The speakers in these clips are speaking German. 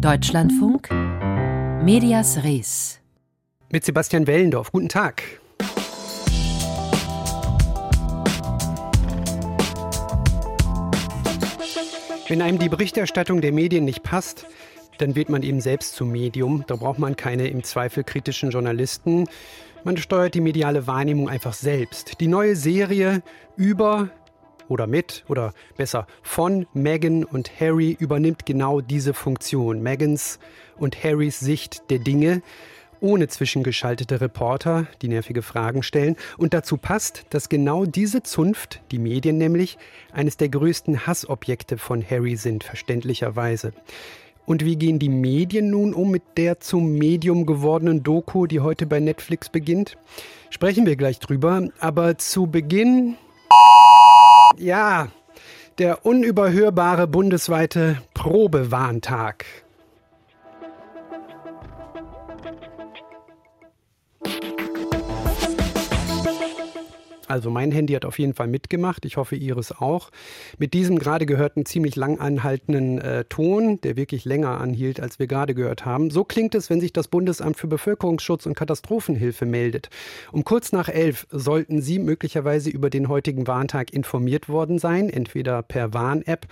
Deutschlandfunk Medias Res mit Sebastian Wellendorf. Guten Tag. Wenn einem die Berichterstattung der Medien nicht passt, dann wird man eben selbst zum Medium. Da braucht man keine im Zweifel kritischen Journalisten. Man steuert die mediale Wahrnehmung einfach selbst. Die neue Serie über oder mit oder besser von Meghan und Harry übernimmt genau diese Funktion. Megans und Harrys Sicht der Dinge ohne zwischengeschaltete Reporter, die nervige Fragen stellen. Und dazu passt, dass genau diese Zunft, die Medien nämlich, eines der größten Hassobjekte von Harry sind, verständlicherweise. Und wie gehen die Medien nun um mit der zum Medium gewordenen Doku, die heute bei Netflix beginnt? Sprechen wir gleich drüber. Aber zu Beginn, ja, der unüberhörbare bundesweite Probewarntag. Also mein Handy hat auf jeden Fall mitgemacht. Ich hoffe, Ihres auch. Mit diesem gerade gehörten ziemlich lang anhaltenden äh, Ton, der wirklich länger anhielt, als wir gerade gehört haben. So klingt es, wenn sich das Bundesamt für Bevölkerungsschutz und Katastrophenhilfe meldet. Um kurz nach elf sollten Sie möglicherweise über den heutigen Warntag informiert worden sein, entweder per Warn-App,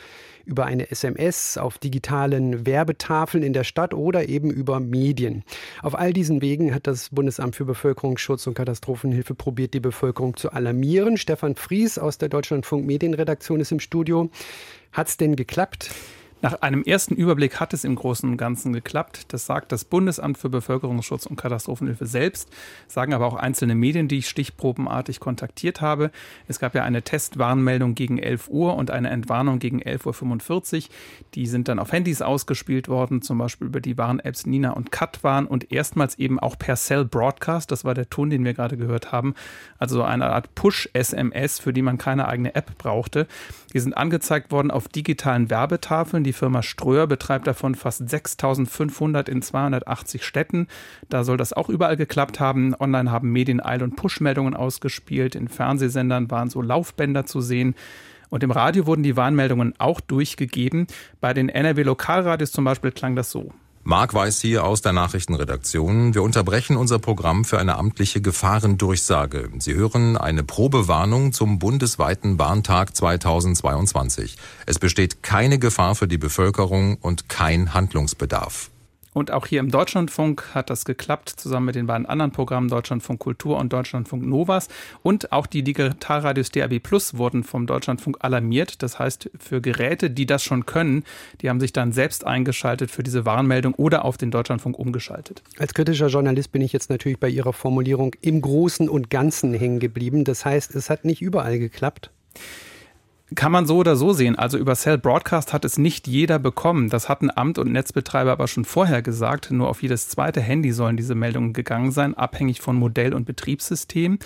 über eine SMS, auf digitalen Werbetafeln in der Stadt oder eben über Medien. Auf all diesen Wegen hat das Bundesamt für Bevölkerungsschutz und Katastrophenhilfe probiert, die Bevölkerung zu alarmieren. Stefan Fries aus der Deutschlandfunk Medienredaktion ist im Studio. Hat es denn geklappt? Nach einem ersten Überblick hat es im Großen und Ganzen geklappt. Das sagt das Bundesamt für Bevölkerungsschutz und Katastrophenhilfe selbst, sagen aber auch einzelne Medien, die ich stichprobenartig kontaktiert habe. Es gab ja eine Testwarnmeldung gegen 11 Uhr und eine Entwarnung gegen 11.45 Uhr. Die sind dann auf Handys ausgespielt worden, zum Beispiel über die Warn-Apps Nina und Katwarn und erstmals eben auch per Cell Broadcast. Das war der Ton, den wir gerade gehört haben. Also eine Art Push-SMS, für die man keine eigene App brauchte. Die sind angezeigt worden auf digitalen Werbetafeln. Die Firma Ströer betreibt davon fast 6500 in 280 Städten. Da soll das auch überall geklappt haben. Online haben Medien Eil- und Push-Meldungen ausgespielt. In Fernsehsendern waren so Laufbänder zu sehen. Und im Radio wurden die Warnmeldungen auch durchgegeben. Bei den NRW-Lokalradios zum Beispiel klang das so. Marc Weiß hier aus der Nachrichtenredaktion. Wir unterbrechen unser Programm für eine amtliche Gefahrendurchsage. Sie hören eine Probewarnung zum bundesweiten Warntag 2022. Es besteht keine Gefahr für die Bevölkerung und kein Handlungsbedarf. Und auch hier im Deutschlandfunk hat das geklappt, zusammen mit den beiden anderen Programmen Deutschlandfunk Kultur und Deutschlandfunk Novas. Und auch die Digitalradios DAB Plus wurden vom Deutschlandfunk alarmiert. Das heißt, für Geräte, die das schon können, die haben sich dann selbst eingeschaltet für diese Warnmeldung oder auf den Deutschlandfunk umgeschaltet. Als kritischer Journalist bin ich jetzt natürlich bei Ihrer Formulierung im Großen und Ganzen hängen geblieben. Das heißt, es hat nicht überall geklappt. Kann man so oder so sehen. Also über Cell Broadcast hat es nicht jeder bekommen. Das hatten Amt und Netzbetreiber aber schon vorher gesagt. Nur auf jedes zweite Handy sollen diese Meldungen gegangen sein, abhängig von Modell und Betriebssystem.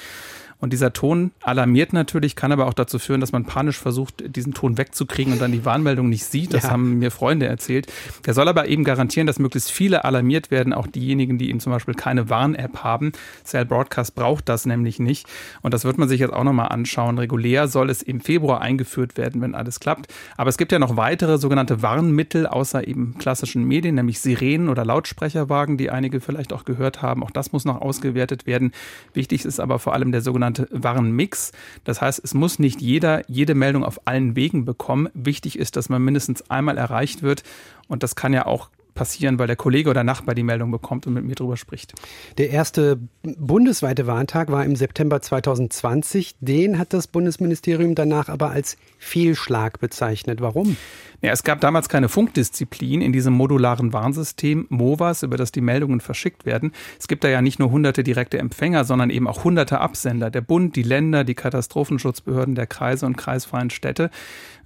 Und dieser Ton alarmiert natürlich, kann aber auch dazu führen, dass man panisch versucht, diesen Ton wegzukriegen und dann die Warnmeldung nicht sieht. Das ja. haben mir Freunde erzählt. Der soll aber eben garantieren, dass möglichst viele alarmiert werden, auch diejenigen, die eben zum Beispiel keine Warn-App haben. Cell Broadcast braucht das nämlich nicht. Und das wird man sich jetzt auch nochmal anschauen. Regulär soll es im Februar eingeführt werden, wenn alles klappt. Aber es gibt ja noch weitere sogenannte Warnmittel außer eben klassischen Medien, nämlich Sirenen oder Lautsprecherwagen, die einige vielleicht auch gehört haben. Auch das muss noch ausgewertet werden. Wichtig ist aber vor allem der sogenannte sogenannte Warnmix. Das heißt, es muss nicht jeder jede Meldung auf allen Wegen bekommen. Wichtig ist, dass man mindestens einmal erreicht wird. Und das kann ja auch passieren, weil der Kollege oder Nachbar die Meldung bekommt und mit mir drüber spricht. Der erste bundesweite Warntag war im September 2020. Den hat das Bundesministerium danach aber als Fehlschlag bezeichnet. Warum? Ja, es gab damals keine Funkdisziplin in diesem modularen Warnsystem MOVAS, über das die Meldungen verschickt werden. Es gibt da ja nicht nur hunderte direkte Empfänger, sondern eben auch hunderte Absender. Der Bund, die Länder, die Katastrophenschutzbehörden der Kreise und kreisfreien Städte.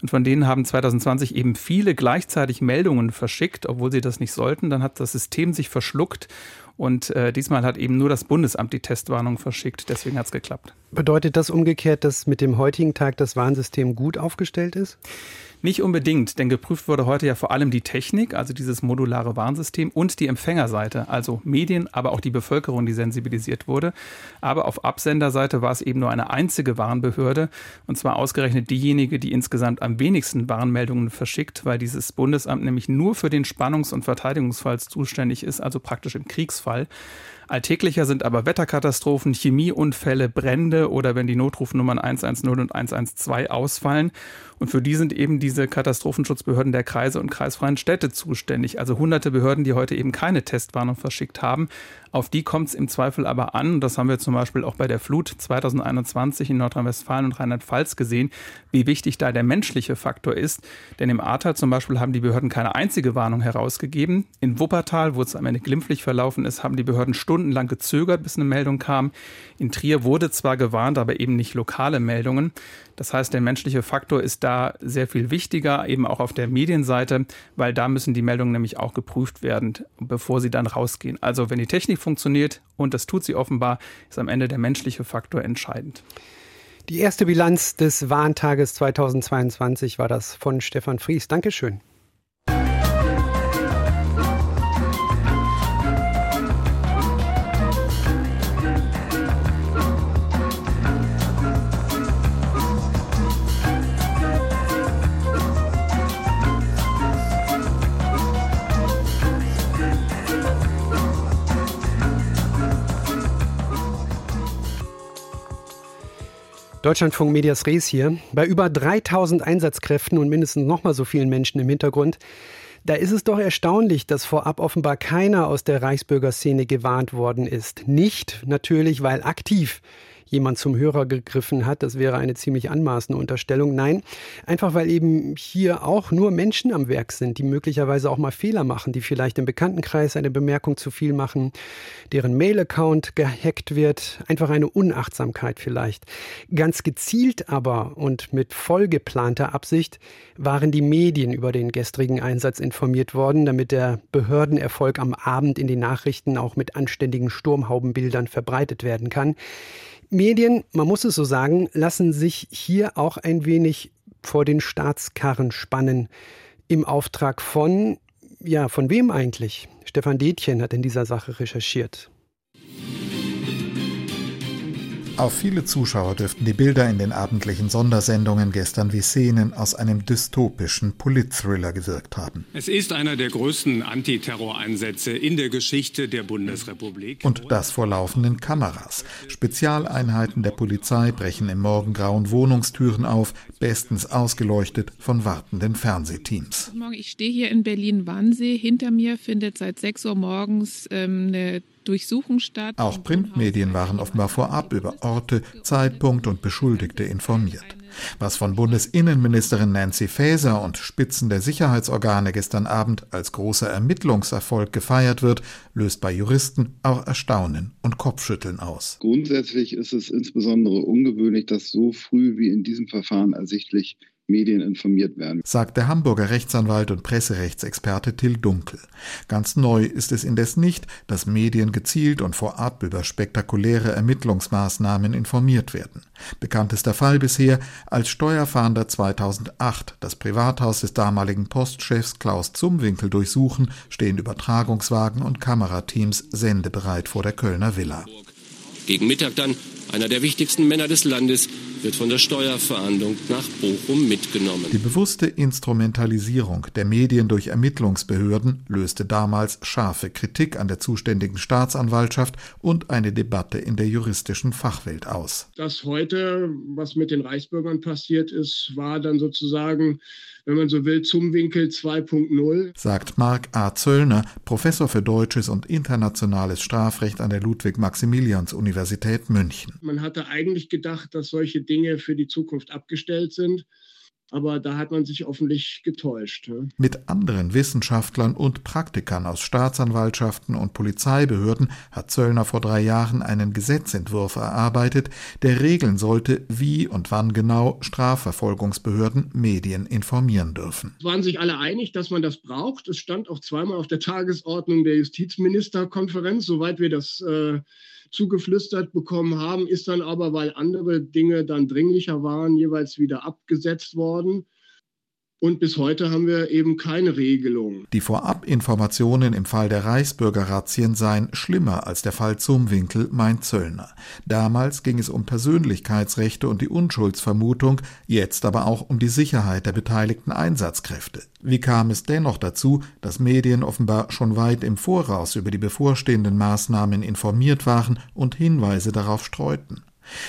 Und von denen haben 2020 eben viele gleichzeitig Meldungen verschickt, obwohl sie das nicht sollten. Dann hat das System sich verschluckt und äh, diesmal hat eben nur das Bundesamt die Testwarnung verschickt. Deswegen hat es geklappt. Bedeutet das umgekehrt, dass mit dem heutigen Tag das Warnsystem gut aufgestellt ist? Nicht unbedingt, denn geprüft wurde heute ja vor allem die Technik, also dieses modulare Warnsystem und die Empfängerseite, also Medien, aber auch die Bevölkerung, die sensibilisiert wurde. Aber auf Absenderseite war es eben nur eine einzige Warnbehörde und zwar ausgerechnet diejenige, die insgesamt am wenigsten Warnmeldungen verschickt, weil dieses Bundesamt nämlich nur für den Spannungs- und Verteidigungsfall zuständig ist, also praktisch im Kriegsfall. Alltäglicher sind aber Wetterkatastrophen, Chemieunfälle, Brände oder wenn die Notrufnummern 110 und 112 ausfallen. Und für die sind eben diese Katastrophenschutzbehörden der Kreise und kreisfreien Städte zuständig. Also hunderte Behörden, die heute eben keine Testwarnung verschickt haben. Auf die kommt es im Zweifel aber an. Das haben wir zum Beispiel auch bei der Flut 2021 in Nordrhein-Westfalen und Rheinland-Pfalz gesehen, wie wichtig da der menschliche Faktor ist. Denn im Ahrtal zum Beispiel haben die Behörden keine einzige Warnung herausgegeben. In Wuppertal, wo es am Ende glimpflich verlaufen ist, haben die Behörden stundenlang gezögert, bis eine Meldung kam. In Trier wurde zwar gewarnt, aber eben nicht lokale Meldungen. Das heißt, der menschliche Faktor ist da sehr viel wichtiger, eben auch auf der Medienseite, weil da müssen die Meldungen nämlich auch geprüft werden, bevor sie dann rausgehen. Also wenn die Technik funktioniert, und das tut sie offenbar, ist am Ende der menschliche Faktor entscheidend. Die erste Bilanz des Warntages 2022 war das von Stefan Fries. Dankeschön. Deutschlandfunk Medias Res hier. Bei über 3000 Einsatzkräften und mindestens nochmal so vielen Menschen im Hintergrund. Da ist es doch erstaunlich, dass vorab offenbar keiner aus der Reichsbürgerszene gewarnt worden ist. Nicht natürlich, weil aktiv jemand zum Hörer gegriffen hat. Das wäre eine ziemlich anmaßende Unterstellung. Nein, einfach weil eben hier auch nur Menschen am Werk sind, die möglicherweise auch mal Fehler machen, die vielleicht im Bekanntenkreis eine Bemerkung zu viel machen, deren Mail-Account gehackt wird. Einfach eine Unachtsamkeit vielleicht. Ganz gezielt aber und mit vollgeplanter Absicht waren die Medien über den gestrigen Einsatz informiert worden, damit der Behördenerfolg am Abend in den Nachrichten auch mit anständigen Sturmhaubenbildern verbreitet werden kann. Medien, man muss es so sagen, lassen sich hier auch ein wenig vor den Staatskarren spannen. Im Auftrag von, ja, von wem eigentlich? Stefan Detjen hat in dieser Sache recherchiert. Auf viele Zuschauer dürften die Bilder in den abendlichen Sondersendungen gestern wie Szenen aus einem dystopischen Politthriller gewirkt haben. Es ist einer der größten Antiterroreinsätze in der Geschichte der Bundesrepublik. Und das vor laufenden Kameras. Spezialeinheiten der Polizei brechen im Morgengrauen Wohnungstüren auf, bestens ausgeleuchtet von wartenden Fernsehteams. Ich stehe hier in Berlin-Wannsee. Hinter mir findet seit 6 Uhr morgens ähm, eine Durchsuchung statt. Auch Printmedien waren offenbar vorab über Orte, Zeitpunkt und Beschuldigte informiert. Was von Bundesinnenministerin Nancy Faeser und Spitzen der Sicherheitsorgane gestern Abend als großer Ermittlungserfolg gefeiert wird, löst bei Juristen auch Erstaunen und Kopfschütteln aus. Grundsätzlich ist es insbesondere ungewöhnlich, dass so früh wie in diesem Verfahren ersichtlich Medien informiert werden. Sagt der Hamburger Rechtsanwalt und Presserechtsexperte Till Dunkel. Ganz neu ist es indes nicht, dass Medien gezielt und vorab über spektakuläre Ermittlungsmaßnahmen informiert werden. Bekanntester Fall bisher, als Steuerfahnder 2008 das Privathaus des damaligen Postchefs Klaus Zumwinkel durchsuchen, stehen Übertragungswagen und Kamerateams sendebereit vor der Kölner Villa. Gegen Mittag dann einer der wichtigsten Männer des Landes wird von der Steuerverhandlung nach Bochum mitgenommen. Die bewusste Instrumentalisierung der Medien durch Ermittlungsbehörden löste damals scharfe Kritik an der zuständigen Staatsanwaltschaft und eine Debatte in der juristischen Fachwelt aus. Das heute, was mit den Reichsbürgern passiert ist, war dann sozusagen wenn man so will, zum Winkel 2.0. Sagt Marc A. Zöllner, Professor für Deutsches und Internationales Strafrecht an der Ludwig-Maximilians-Universität München. Man hatte eigentlich gedacht, dass solche Dinge für die Zukunft abgestellt sind. Aber da hat man sich offensichtlich getäuscht. Mit anderen Wissenschaftlern und Praktikern aus Staatsanwaltschaften und Polizeibehörden hat Zöllner vor drei Jahren einen Gesetzentwurf erarbeitet, der regeln sollte, wie und wann genau Strafverfolgungsbehörden Medien informieren dürfen. Es waren sich alle einig, dass man das braucht. Es stand auch zweimal auf der Tagesordnung der Justizministerkonferenz, soweit wir das äh, zugeflüstert bekommen haben, ist dann aber, weil andere Dinge dann dringlicher waren, jeweils wieder abgesetzt worden. Und bis heute haben wir eben keine Regelung. Die Vorabinformationen im Fall der Reichsbürgerrazzien seien schlimmer als der Fall Zumwinkel, meint Zöllner. Damals ging es um Persönlichkeitsrechte und die Unschuldsvermutung, jetzt aber auch um die Sicherheit der beteiligten Einsatzkräfte. Wie kam es dennoch dazu, dass Medien offenbar schon weit im Voraus über die bevorstehenden Maßnahmen informiert waren und Hinweise darauf streuten?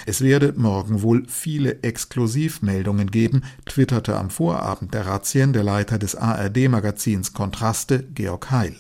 Es werde morgen wohl viele Exklusivmeldungen geben, twitterte am Vorabend der Razzien der Leiter des ARD-Magazins Kontraste, Georg Heil.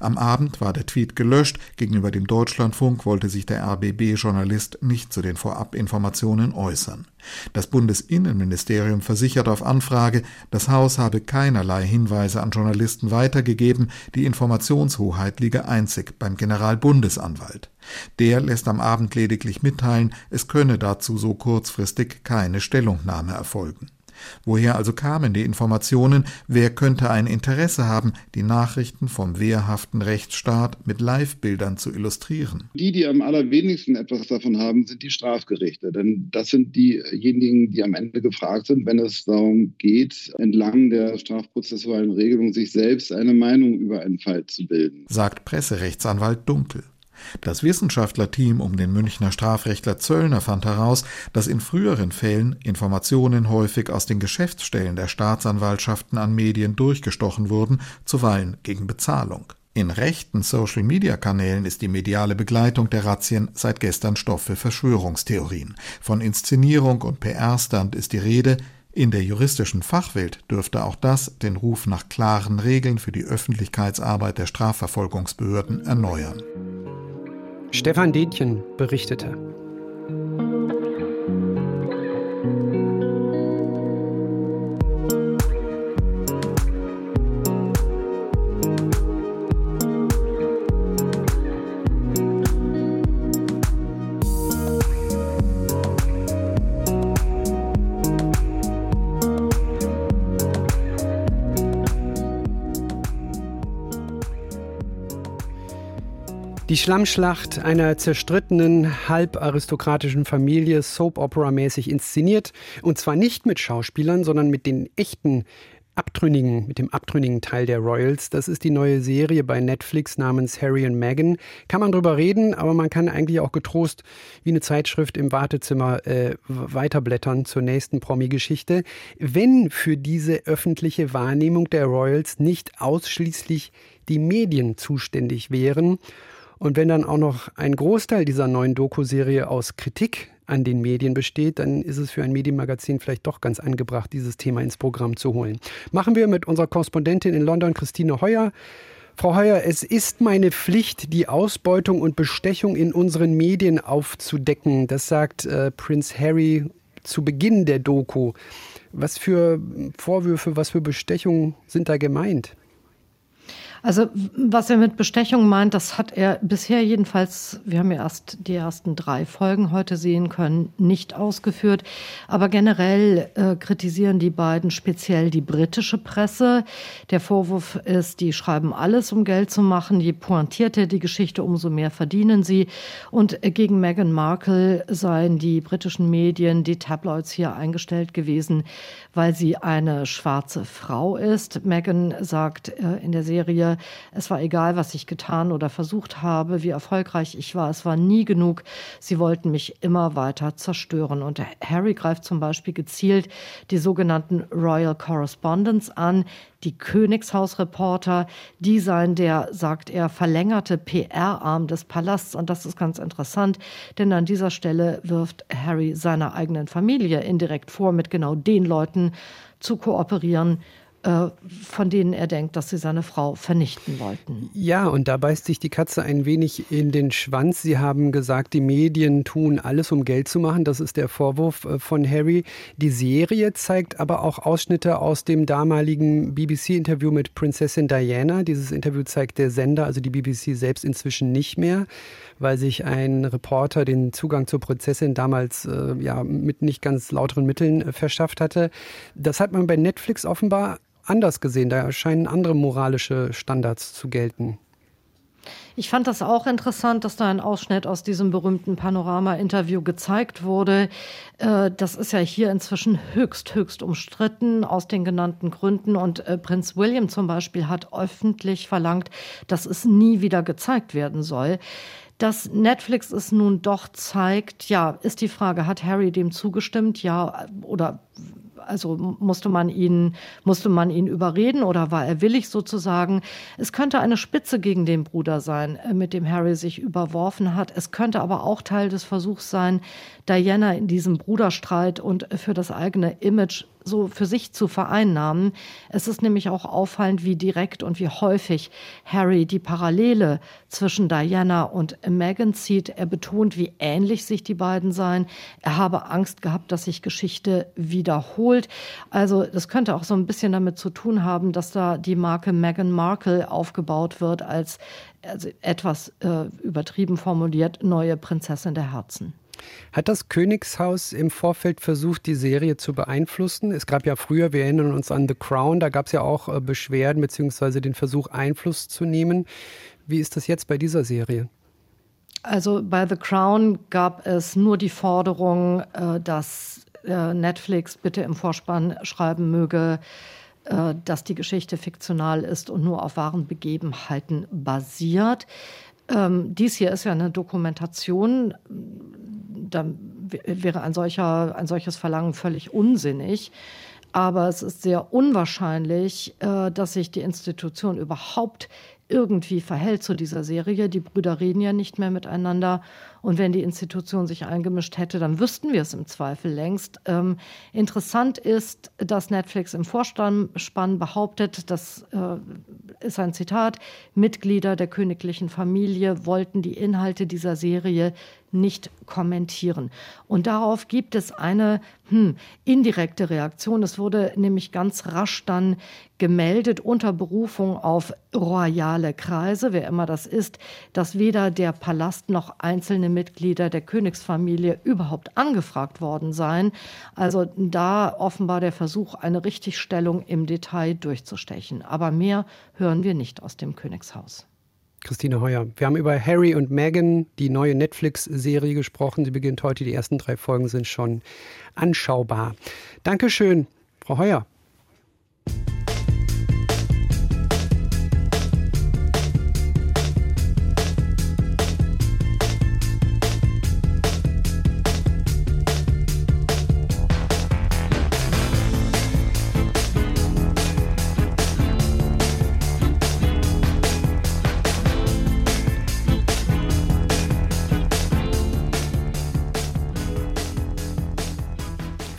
Am Abend war der Tweet gelöscht, gegenüber dem Deutschlandfunk wollte sich der RBB-Journalist nicht zu den Vorabinformationen äußern. Das Bundesinnenministerium versichert auf Anfrage, das Haus habe keinerlei Hinweise an Journalisten weitergegeben, die Informationshoheit liege einzig beim Generalbundesanwalt. Der lässt am Abend lediglich mitteilen, es könne dazu so kurzfristig keine Stellungnahme erfolgen. Woher also kamen die Informationen? Wer könnte ein Interesse haben, die Nachrichten vom wehrhaften Rechtsstaat mit Live-Bildern zu illustrieren? Die, die am allerwenigsten etwas davon haben, sind die Strafgerichte. Denn das sind diejenigen, die am Ende gefragt sind, wenn es darum geht, entlang der strafprozessualen Regelung sich selbst eine Meinung über einen Fall zu bilden. Sagt Presserechtsanwalt Dunkel. Das Wissenschaftlerteam um den Münchner Strafrechtler Zöllner fand heraus, dass in früheren Fällen Informationen häufig aus den Geschäftsstellen der Staatsanwaltschaften an Medien durchgestochen wurden, zuweilen gegen Bezahlung. In rechten Social-Media-Kanälen ist die mediale Begleitung der Razzien seit gestern Stoff für Verschwörungstheorien. Von Inszenierung und PR-Stand ist die Rede, in der juristischen Fachwelt dürfte auch das den Ruf nach klaren Regeln für die Öffentlichkeitsarbeit der Strafverfolgungsbehörden erneuern. Stefan Detjen berichtete. Die Schlammschlacht einer zerstrittenen, halb aristokratischen Familie, Soap-Opera-mäßig inszeniert. Und zwar nicht mit Schauspielern, sondern mit den echten Abtrünnigen, mit dem abtrünnigen Teil der Royals. Das ist die neue Serie bei Netflix namens Harry und Meghan. Kann man drüber reden, aber man kann eigentlich auch getrost wie eine Zeitschrift im Wartezimmer äh, weiterblättern zur nächsten Promi-Geschichte. Wenn für diese öffentliche Wahrnehmung der Royals nicht ausschließlich die Medien zuständig wären und wenn dann auch noch ein Großteil dieser neuen Doku-Serie aus Kritik an den Medien besteht, dann ist es für ein Medienmagazin vielleicht doch ganz angebracht, dieses Thema ins Programm zu holen. Machen wir mit unserer Korrespondentin in London, Christine Heuer. Frau Heuer, es ist meine Pflicht, die Ausbeutung und Bestechung in unseren Medien aufzudecken. Das sagt äh, Prince Harry zu Beginn der Doku. Was für Vorwürfe, was für Bestechungen sind da gemeint? Also was er mit Bestechung meint, das hat er bisher jedenfalls, wir haben ja erst die ersten drei Folgen heute sehen können, nicht ausgeführt. Aber generell äh, kritisieren die beiden speziell die britische Presse. Der Vorwurf ist, die schreiben alles, um Geld zu machen. Je pointierter die Geschichte, umso mehr verdienen sie. Und gegen Meghan Markle seien die britischen Medien, die Tabloids hier eingestellt gewesen, weil sie eine schwarze Frau ist. Meghan sagt äh, in der Serie, es war egal, was ich getan oder versucht habe, wie erfolgreich ich war. Es war nie genug. Sie wollten mich immer weiter zerstören. Und Harry greift zum Beispiel gezielt die sogenannten Royal Correspondents an, die Königshausreporter, die seien der, sagt er, verlängerte PR-Arm des Palasts. Und das ist ganz interessant, denn an dieser Stelle wirft Harry seiner eigenen Familie indirekt vor, mit genau den Leuten zu kooperieren, von denen er denkt, dass sie seine Frau vernichten wollten. Ja, und da beißt sich die Katze ein wenig in den Schwanz. Sie haben gesagt, die Medien tun alles, um Geld zu machen. Das ist der Vorwurf äh, von Harry. Die Serie zeigt aber auch Ausschnitte aus dem damaligen BBC-Interview mit Prinzessin Diana. Dieses Interview zeigt der Sender, also die BBC selbst inzwischen nicht mehr, weil sich ein Reporter den Zugang zur Prinzessin damals äh, ja mit nicht ganz lauteren Mitteln äh, verschafft hatte. Das hat man bei Netflix offenbar anders gesehen. Da scheinen andere moralische Standards zu gelten. Ich fand das auch interessant, dass da ein Ausschnitt aus diesem berühmten Panorama-Interview gezeigt wurde. Äh, das ist ja hier inzwischen höchst, höchst umstritten aus den genannten Gründen. Und äh, Prinz William zum Beispiel hat öffentlich verlangt, dass es nie wieder gezeigt werden soll. Dass Netflix es nun doch zeigt, ja, ist die Frage, hat Harry dem zugestimmt? Ja, oder also musste man ihn, musste man ihn überreden oder war er willig sozusagen? Es könnte eine Spitze gegen den Bruder sein, äh, mit dem Harry sich überworfen hat. Es könnte aber auch Teil des Versuchs sein, Diana in diesem Bruderstreit und für das eigene Image so für sich zu vereinnahmen. Es ist nämlich auch auffallend, wie direkt und wie häufig Harry die Parallele zwischen Diana und Meghan zieht. Er betont, wie ähnlich sich die beiden seien. Er habe Angst gehabt, dass sich Geschichte wiederholt. Also das könnte auch so ein bisschen damit zu tun haben, dass da die Marke Meghan Markle aufgebaut wird als also etwas äh, übertrieben formuliert neue Prinzessin der Herzen. Hat das Königshaus im Vorfeld versucht, die Serie zu beeinflussen? Es gab ja früher, wir erinnern uns an The Crown, da gab es ja auch äh, Beschwerden bzw. den Versuch, Einfluss zu nehmen. Wie ist das jetzt bei dieser Serie? Also bei The Crown gab es nur die Forderung, äh, dass äh, Netflix bitte im Vorspann schreiben möge, dass die Geschichte fiktional ist und nur auf wahren Begebenheiten basiert. Ähm, dies hier ist ja eine Dokumentation. Da wäre ein, solcher, ein solches Verlangen völlig unsinnig. Aber es ist sehr unwahrscheinlich, äh, dass sich die Institution überhaupt irgendwie verhält zu dieser Serie. Die Brüder reden ja nicht mehr miteinander. Und wenn die Institution sich eingemischt hätte, dann wüssten wir es im Zweifel längst. Ähm, interessant ist, dass Netflix im Vorspann behauptet, das äh, ist ein Zitat, Mitglieder der königlichen Familie wollten die Inhalte dieser Serie nicht kommentieren. Und darauf gibt es eine hm, indirekte Reaktion. Es wurde nämlich ganz rasch dann gemeldet unter Berufung auf royale Kreise, wer immer das ist, dass weder der Palast noch einzelne Mitglieder der Königsfamilie überhaupt angefragt worden seien. Also da offenbar der Versuch, eine Richtigstellung im Detail durchzustechen. Aber mehr hören wir nicht aus dem Königshaus. Christine Heuer. Wir haben über Harry und Meghan, die neue Netflix-Serie gesprochen. Sie beginnt heute. Die ersten drei Folgen sind schon anschaubar. Dankeschön, Frau Heuer.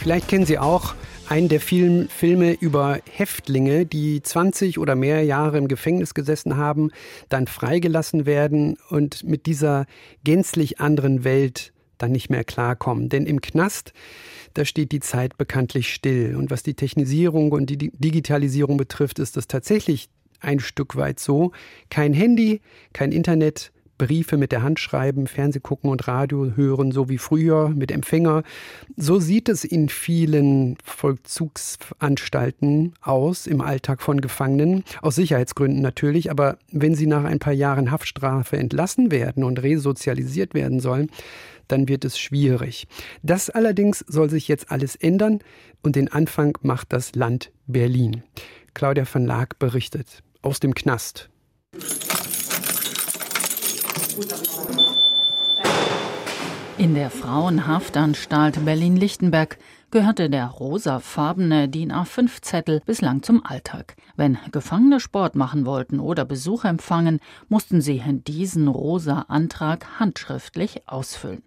Vielleicht kennen Sie auch einen der vielen Filme über Häftlinge, die 20 oder mehr Jahre im Gefängnis gesessen haben, dann freigelassen werden und mit dieser gänzlich anderen Welt dann nicht mehr klarkommen. Denn im Knast, da steht die Zeit bekanntlich still. Und was die Technisierung und die Digitalisierung betrifft, ist das tatsächlich ein Stück weit so. Kein Handy, kein Internet, Briefe mit der Hand schreiben, Fernseh gucken und Radio hören, so wie früher mit Empfänger. So sieht es in vielen Vollzugsanstalten aus im Alltag von Gefangenen, aus Sicherheitsgründen natürlich, aber wenn sie nach ein paar Jahren Haftstrafe entlassen werden und resozialisiert werden sollen, dann wird es schwierig. Das allerdings soll sich jetzt alles ändern und den Anfang macht das Land Berlin. Claudia van Laak berichtet aus dem Knast. In der Frauenhaftanstalt Berlin-Lichtenberg gehörte der rosafarbene DIN A5-Zettel bislang zum Alltag. Wenn Gefangene Sport machen wollten oder Besuch empfangen, mussten sie diesen rosa Antrag handschriftlich ausfüllen.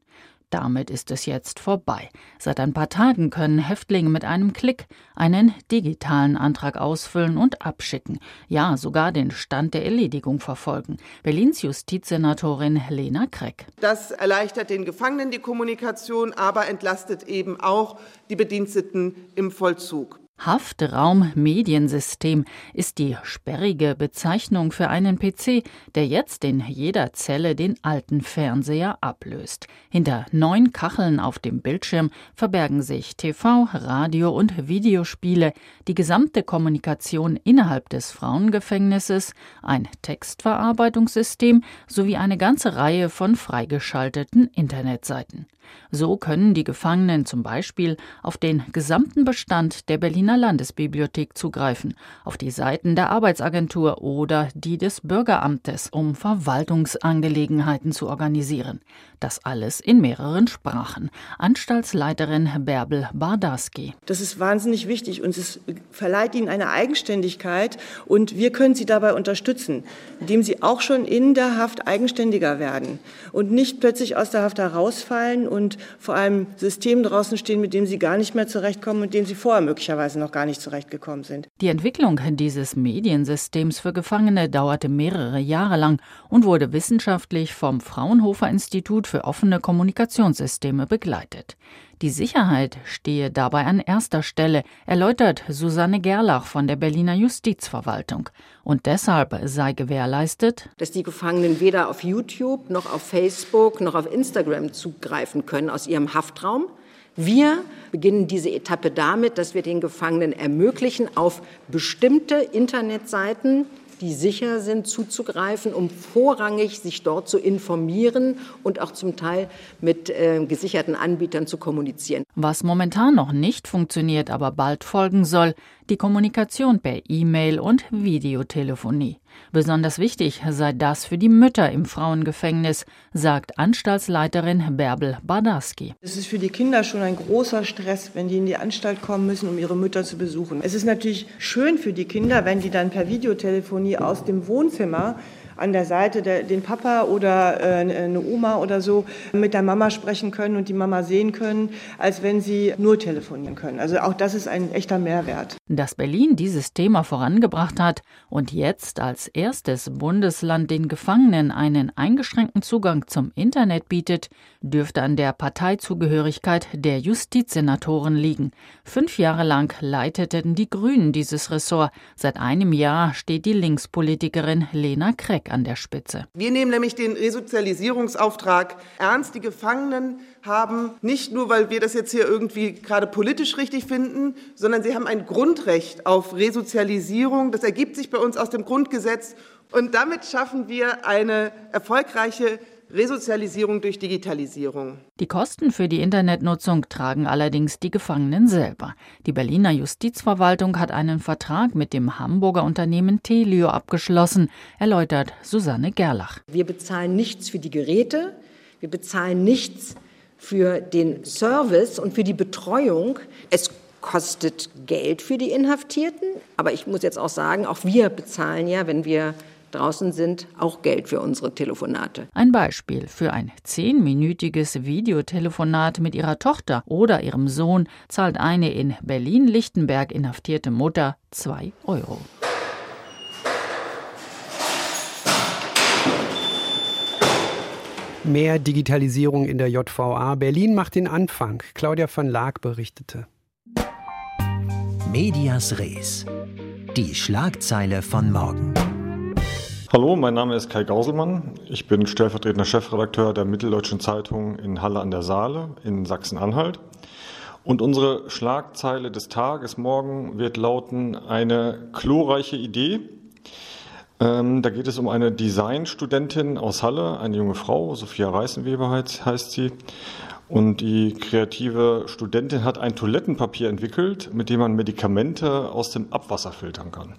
Damit ist es jetzt vorbei. Seit ein paar Tagen können Häftlinge mit einem Klick einen digitalen Antrag ausfüllen und abschicken. Ja, sogar den Stand der Erledigung verfolgen. Berlins Justizsenatorin Lena Kreck. Das erleichtert den Gefangenen die Kommunikation, aber entlastet eben auch die Bediensteten im Vollzug. Haftraummediensystem ist die sperrige Bezeichnung für einen PC, der jetzt in jeder Zelle den alten Fernseher ablöst. Hinter neun Kacheln auf dem Bildschirm verbergen sich TV, Radio und Videospiele, die gesamte Kommunikation innerhalb des Frauengefängnisses, ein Textverarbeitungssystem sowie eine ganze Reihe von freigeschalteten Internetseiten. So können die Gefangenen zum Beispiel auf den gesamten Bestand der Berliner Landesbibliothek zugreifen, auf die Seiten der Arbeitsagentur oder die des Bürgeramtes, um Verwaltungsangelegenheiten zu organisieren. Das alles in mehreren Sprachen. Anstaltsleiterin Bärbel Bardarski. Das ist wahnsinnig wichtig und es verleiht ihnen eine Eigenständigkeit und wir können sie dabei unterstützen, indem sie auch schon in der Haft eigenständiger werden und nicht plötzlich aus der Haft herausfallen und vor allem Systemen draußen stehen, mit dem sie gar nicht mehr zurechtkommen und dem sie vorher möglicherweise noch gar nicht zurechtgekommen sind. Die Entwicklung dieses Mediensystems für Gefangene dauerte mehrere Jahre lang und wurde wissenschaftlich vom Fraunhofer Institut für offene Kommunikationssysteme begleitet. Die Sicherheit stehe dabei an erster Stelle, erläutert Susanne Gerlach von der Berliner Justizverwaltung. Und deshalb sei gewährleistet, dass die Gefangenen weder auf YouTube noch auf Facebook noch auf Instagram zugreifen können aus ihrem Haftraum. Wir beginnen diese Etappe damit, dass wir den Gefangenen ermöglichen, auf bestimmte Internetseiten die sicher sind, zuzugreifen, um vorrangig sich dort zu informieren und auch zum Teil mit äh, gesicherten Anbietern zu kommunizieren. Was momentan noch nicht funktioniert, aber bald folgen soll, die Kommunikation per E-Mail und Videotelefonie. Besonders wichtig sei das für die Mütter im Frauengefängnis, sagt Anstaltsleiterin Bärbel Bardarski. Es ist für die Kinder schon ein großer Stress, wenn die in die Anstalt kommen müssen, um ihre Mütter zu besuchen. Es ist natürlich schön für die Kinder, wenn die dann per Videotelefonie aus dem Wohnzimmer an der Seite der, den Papa oder äh, eine Oma oder so mit der Mama sprechen können und die Mama sehen können, als wenn sie nur telefonieren können. Also auch das ist ein echter Mehrwert. Dass Berlin dieses Thema vorangebracht hat und jetzt als erstes Bundesland den Gefangenen einen eingeschränkten Zugang zum Internet bietet, dürfte an der Parteizugehörigkeit der Justizsenatoren liegen. Fünf Jahre lang leiteten die Grünen dieses Ressort. Seit einem Jahr steht die Linkspolitikerin Lena Kreck an der Spitze. Wir nehmen nämlich den Resozialisierungsauftrag ernst. Die Gefangenen haben nicht nur, weil wir das jetzt hier irgendwie gerade politisch richtig finden, sondern sie haben ein Grundrecht auf Resozialisierung. Das ergibt sich bei uns aus dem Grundgesetz. Und damit schaffen wir eine erfolgreiche Resozialisierung durch Digitalisierung. Die Kosten für die Internetnutzung tragen allerdings die Gefangenen selber. Die Berliner Justizverwaltung hat einen Vertrag mit dem Hamburger Unternehmen Telio abgeschlossen, erläutert Susanne Gerlach. Wir bezahlen nichts für die Geräte, wir bezahlen nichts für den Service und für die Betreuung. Es kostet Geld für die Inhaftierten, aber ich muss jetzt auch sagen, auch wir bezahlen ja, wenn wir draußen sind, auch Geld für unsere Telefonate. Ein Beispiel für ein zehnminütiges Videotelefonat mit ihrer Tochter oder ihrem Sohn zahlt eine in Berlin-Lichtenberg inhaftierte Mutter zwei Euro. Mehr Digitalisierung in der JVA. Berlin macht den Anfang. Claudia van Laak berichtete. Medias Res. Die Schlagzeile von morgen. Hallo, mein Name ist Kai Gauselmann. Ich bin stellvertretender Chefredakteur der Mitteldeutschen Zeitung in Halle an der Saale in Sachsen-Anhalt. Und unsere Schlagzeile des Tages morgen wird lauten eine chlorreiche Idee. Ähm, da geht es um eine Designstudentin aus Halle, eine junge Frau, Sophia Reißenweber heißt sie. Und die kreative Studentin hat ein Toilettenpapier entwickelt, mit dem man Medikamente aus dem Abwasser filtern kann.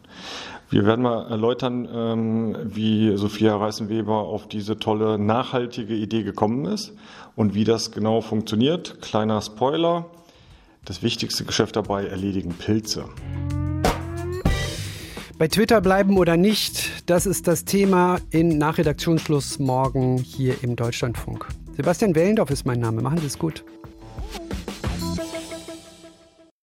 Wir werden mal erläutern, ähm, wie Sophia Reißenweber auf diese tolle, nachhaltige Idee gekommen ist und wie das genau funktioniert. Kleiner Spoiler. Das wichtigste Geschäft dabei erledigen Pilze. Bei Twitter bleiben oder nicht, das ist das Thema in Nachredaktionsschluss morgen hier im Deutschlandfunk. Sebastian Wellendorf ist mein Name. Machen Sie es gut.